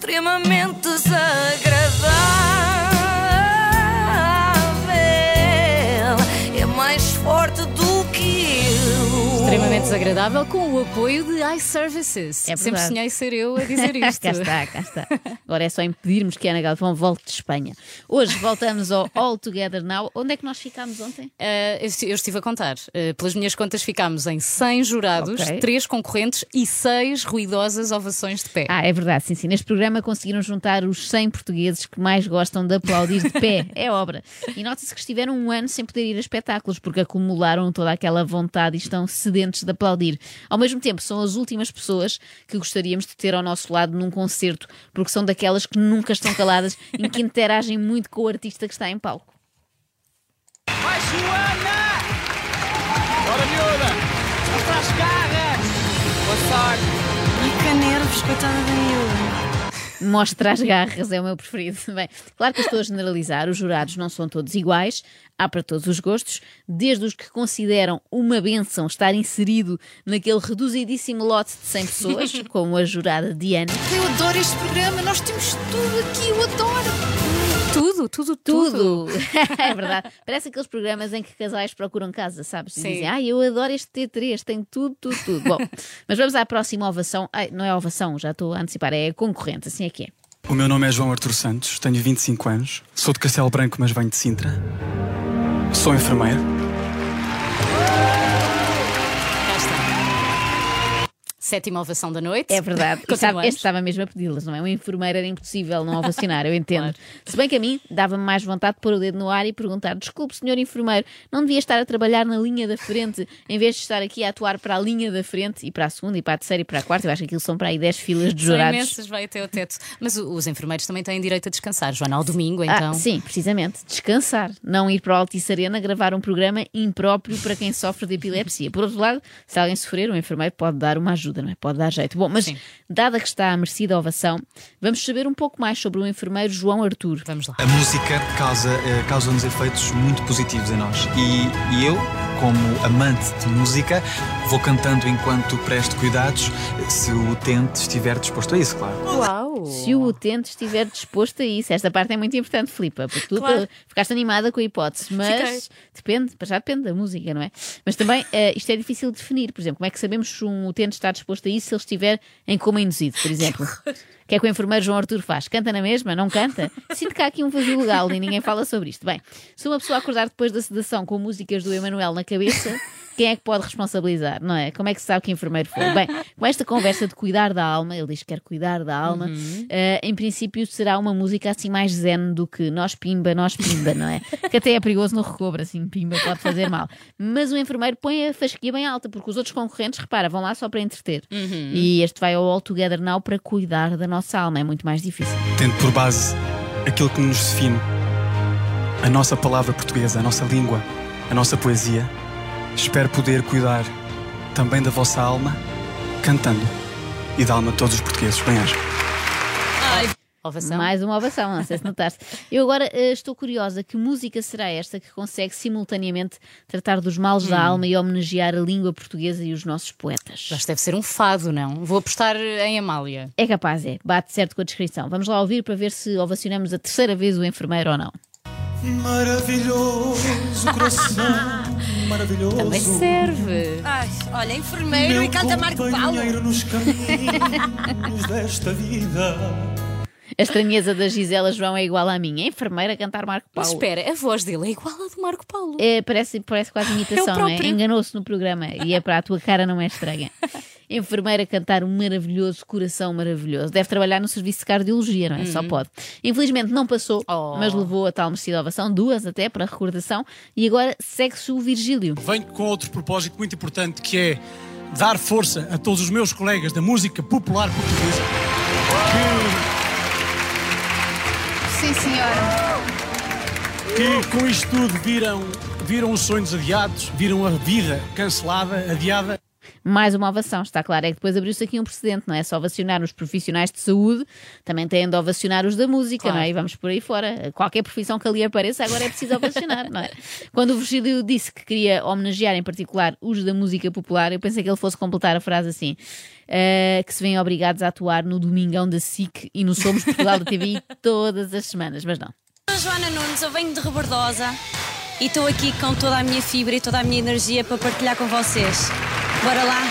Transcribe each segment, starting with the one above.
extremamente desagradável. Desagradável com o apoio de iServices. É Sempre sonhei ser eu a dizer isto. cá está, cá está. Agora é só impedirmos que a Ana Galvão volte de Espanha. Hoje voltamos ao All Together Now. Onde é que nós ficámos ontem? Uh, eu esti- eu estive a contar. Uh, pelas minhas contas, ficámos em 100 jurados, Ok. 3 concorrentes e 6 ruidosas ovações de pé. Ah, é verdade, sim, sim. Neste programa conseguiram juntar os 100 portugueses que mais gostam de aplaudir de pé. É obra. E nota-se que estiveram um ano sem poder ir a espetáculos, porque acumularam toda aquela vontade e estão sedentes de aplaudir. Ao mesmo tempo, são as últimas pessoas que gostaríamos de ter ao nosso lado num concerto, porque são daquelas que nunca estão caladas e que interagem muito com o artista que está em palco. Vai, Joana! Bora, miúda! Mostra as garras! Boa sorte! E que nervos, coitada da miúda. Mostra as garras, é o meu preferido. Bem, claro que estou a generalizar, os jurados não são todos iguais, há para todos os gostos, desde os que consideram uma benção estar inserido naquele reduzidíssimo lote de 100 pessoas, como a jurada Diana. Eu adoro este programa, nós temos tudo aqui, eu adoro. Tudo, tudo, tudo. Tudo! é verdade. Parece aqueles programas em que casais procuram casa, sabes? Sim. dizem, ai, eu adoro este T3, tem tudo, tudo, tudo. Bom, mas vamos à próxima ovação. Ai, não é ovação, já estou a antecipar, é concorrente, assim é que é. O meu nome é João Artur Santos, tenho 25 anos, sou de Castelo Branco, mas venho de Sintra. Sou enfermeiro. Sétima ovação da noite. É verdade. Sabe, este estava mesmo a pedi-las, não é? Um enfermeiro era impossível não ovacionar, eu entendo. Claro. Se bem que a mim dava-me mais vontade de pôr o dedo no ar e perguntar: desculpe, senhor enfermeiro, não devia estar a trabalhar na linha da frente em vez de estar aqui a atuar para a linha da frente e para a segunda e para a terceira e para a quarta? Eu acho que aquilo são para aí 10 filas de São jurados. imensas, vai até ao teto. Mas o- os enfermeiros também têm direito a descansar. Joana, ao domingo, Ah, então. sim, precisamente. Descansar. Não ir para o Altice Arena gravar um programa impróprio para quem sofre de epilepsia. Por outro lado, se alguém sofrer, o enfermeiro pode dar uma ajuda, não é? Pode dar jeito. Bom, mas Sim. dada que está a merecida ovação, vamos saber um pouco mais sobre o enfermeiro João Artur. Vamos lá. A música causa, eh, causa-nos efeitos muito positivos em nós. E, e eu, como amante de música, vou cantando enquanto presto cuidados, se o utente estiver disposto a isso, claro. Uau! Se o utente estiver disposto a isso, esta parte é muito importante, Filipa, porque tu Claro. eh, ficaste animada com a hipótese, mas depende, para já depende da música, não é? Mas também eh, isto é difícil de definir, por exemplo, como é que sabemos se um utente está disposto a isso se ele estiver em coma induzido, por exemplo? Que é que o enfermeiro João Artur faz? Canta na mesma? Não canta? Sinto que há aqui um vazio legal e ninguém fala sobre isto. Bem, se uma pessoa acordar depois da sedação com músicas do Emanuel na cabeça, quem é que pode responsabilizar, não é? Como é que se sabe que enfermeiro foi? Bem, com esta conversa de cuidar da alma, ele diz que quer cuidar da alma, eh, em princípio será uma música assim mais zen do que nós pimba, nós pimba, não é? Que até é perigoso no recobro, assim, pimba pode fazer mal. Mas o enfermeiro põe a fasquia bem alta, porque os outros concorrentes, repara, vão lá só para entreter. E este vai ao All Together Now para cuidar da nossa alma, é muito mais difícil. Tendo por base aquilo que nos define, a nossa palavra portuguesa, a nossa língua, a nossa poesia, espero poder cuidar também da vossa alma, cantando, e da alma de todos os portugueses. Bem-aja. Ovação. Mais uma ovação, não sei se notaste. Eu agora eh, estou curiosa, que música será esta que consegue simultaneamente tratar dos males da alma e homenagear a língua portuguesa e os nossos poetas? Acho que deve ser um fado, não? Vou apostar em Amália. É capaz, é. Bate certo com a descrição. Vamos lá ouvir para ver se ovacionamos a terceira vez o enfermeiro ou não. Maravilhoso coração, maravilhoso. Também serve. Ai, olha, enfermeiro Meu e canta Marco Paulo. nos caminhos desta vida. A estranheza da Gisela João é igual à minha. Enfermeira a cantar Marco Mas Paulo. espera, a voz dele é igual à do Marco Paulo. É, parece, parece quase imitação, não é? próprio. Enganou-se no programa e é para a tua cara não é estranha. Enfermeira cantar um maravilhoso coração maravilhoso. Deve trabalhar no serviço de cardiologia, não é? Só pode. Infelizmente não passou, Oh. mas levou a tal merecida ovação, duas até, para recordação, e agora segue-se o Virgílio. Venho com outro propósito muito importante que é dar força a todos os meus colegas da música popular portuguesa Sim, senhora. que, com isto tudo viram, viram os sonhos adiados, viram a vida cancelada, adiada. Mais uma ovação, está claro. É que depois abriu-se aqui um precedente, não é só ovacionar os profissionais de saúde, também têm de ovacionar os da música, Claro. não é? E vamos por aí fora. Qualquer profissão que ali apareça, agora é preciso ovacionar, não é? Quando o Virgílio disse que queria homenagear em particular os da música popular, eu pensei que ele fosse completar a frase assim. eh, que se veem obrigados a atuar no Domingão da SIC e no Somos Portugal da TVI todas as semanas, mas não. Sou Joana Nunes, eu venho de Rebordosa e estou aqui com toda a minha fibra e toda a minha energia para partilhar com vocês. Bora lá?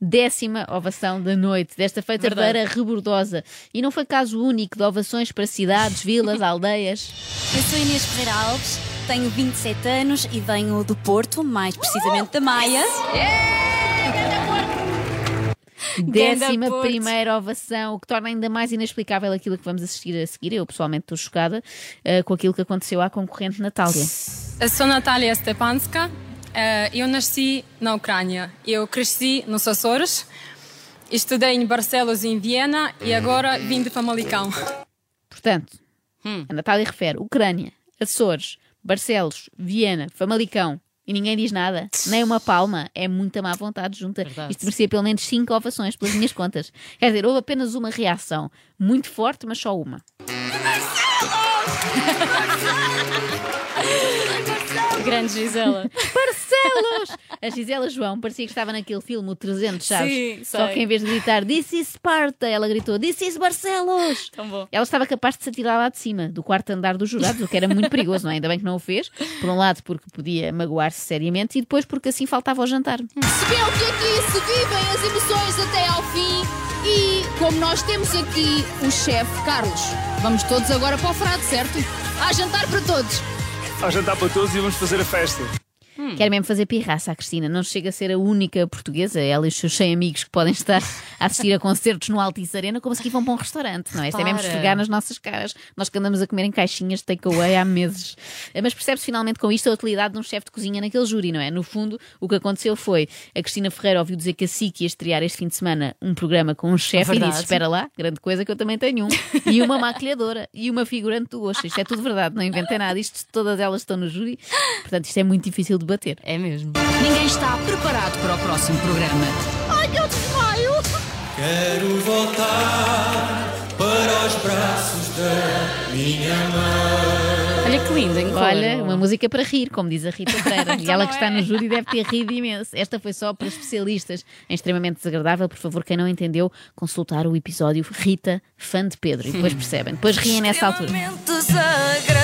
Décima ovação da noite, desta feita Verdade. para Rebordosa. E não foi caso único de ovações para cidades, vilas, aldeias. Eu sou Inês Ferreira Alves, tenho 27 anos e venho do Porto, mais precisamente da Maia. Décima primeira ovação, o que torna ainda mais inexplicável aquilo que vamos assistir a seguir. Eu pessoalmente estou chocada eh, com aquilo que aconteceu à concorrente Natália. Eu sou Natália Stepanska. eh, Eu nasci na Ucrânia. Eu cresci nos Açores. Estudei em Barcelos e em Viena e agora vim de Famalicão. Portanto, a Natália refere Ucrânia, Açores, Barcelos, Viena, Famalicão. E ninguém diz nada, nem uma palma, é muita má vontade junta. Verdade. Isto merecia pelo menos cinco ovações, pelas minhas contas. Quer dizer, houve apenas uma reação, muito forte, mas só uma. Grande Gisela. Barcelos! A Gisela João parecia que estava naquele filme, o 300, sabes? Sim, Só sei. que em vez de gritar This is Sparta, ela gritou This is Barcelos! Tão bom. Ela estava capaz de se atirar lá de cima, do quarto andar dos jurados, o que era muito perigoso, não é? Ainda bem que não o fez. Por um lado, porque podia magoar-se seriamente, e depois porque assim faltava ao jantar. Percebeu que aqui se vivem as emoções até ao fim e como nós temos aqui o chefe Carlos, vamos todos agora para o frado, certo? Há jantar para todos. Ao jantar para todos e vamos fazer a festa. Quer mesmo fazer pirraça à Cristina. Não chega a ser a única portuguesa, ela e os seus 100 amigos que podem estar a assistir a concertos no Altice Arena, como se aqui vão para um restaurante, não é? Isto é mesmo esfregar nas nossas caras. Nós que andamos a comer em caixinhas de takeaway há meses. Eh, Mas percebe-se finalmente com isto a utilidade de um chefe de cozinha naquele júri, não é? No fundo, o que aconteceu foi a Cristina Ferreira ouviu dizer que a SIC ia estrear este fim de semana um programa com um chefe e Verdade. disse: Espera lá, grande coisa que eu também tenho um. E uma maquilhadora e uma figurante do Oxa. Isto é tudo verdade, não inventei nada. Isto todas elas estão no júri. Portanto, isto é muito difícil de bater. É mesmo. Ninguém está preparado para o próximo programa. Ai, eu! Quero voltar para os braços da minha mãe. Olha que lindo, hein? Olha, uma música para rir, como diz a Rita Pereira. e ela que está no júri deve ter rido imenso. Esta foi só para especialistas em extremamente desagradável. Por favor, quem não entendeu, consultar o episódio Rita, fã de Pedro. E depois percebem. Depois riem nessa altura. Extremamente desagradável.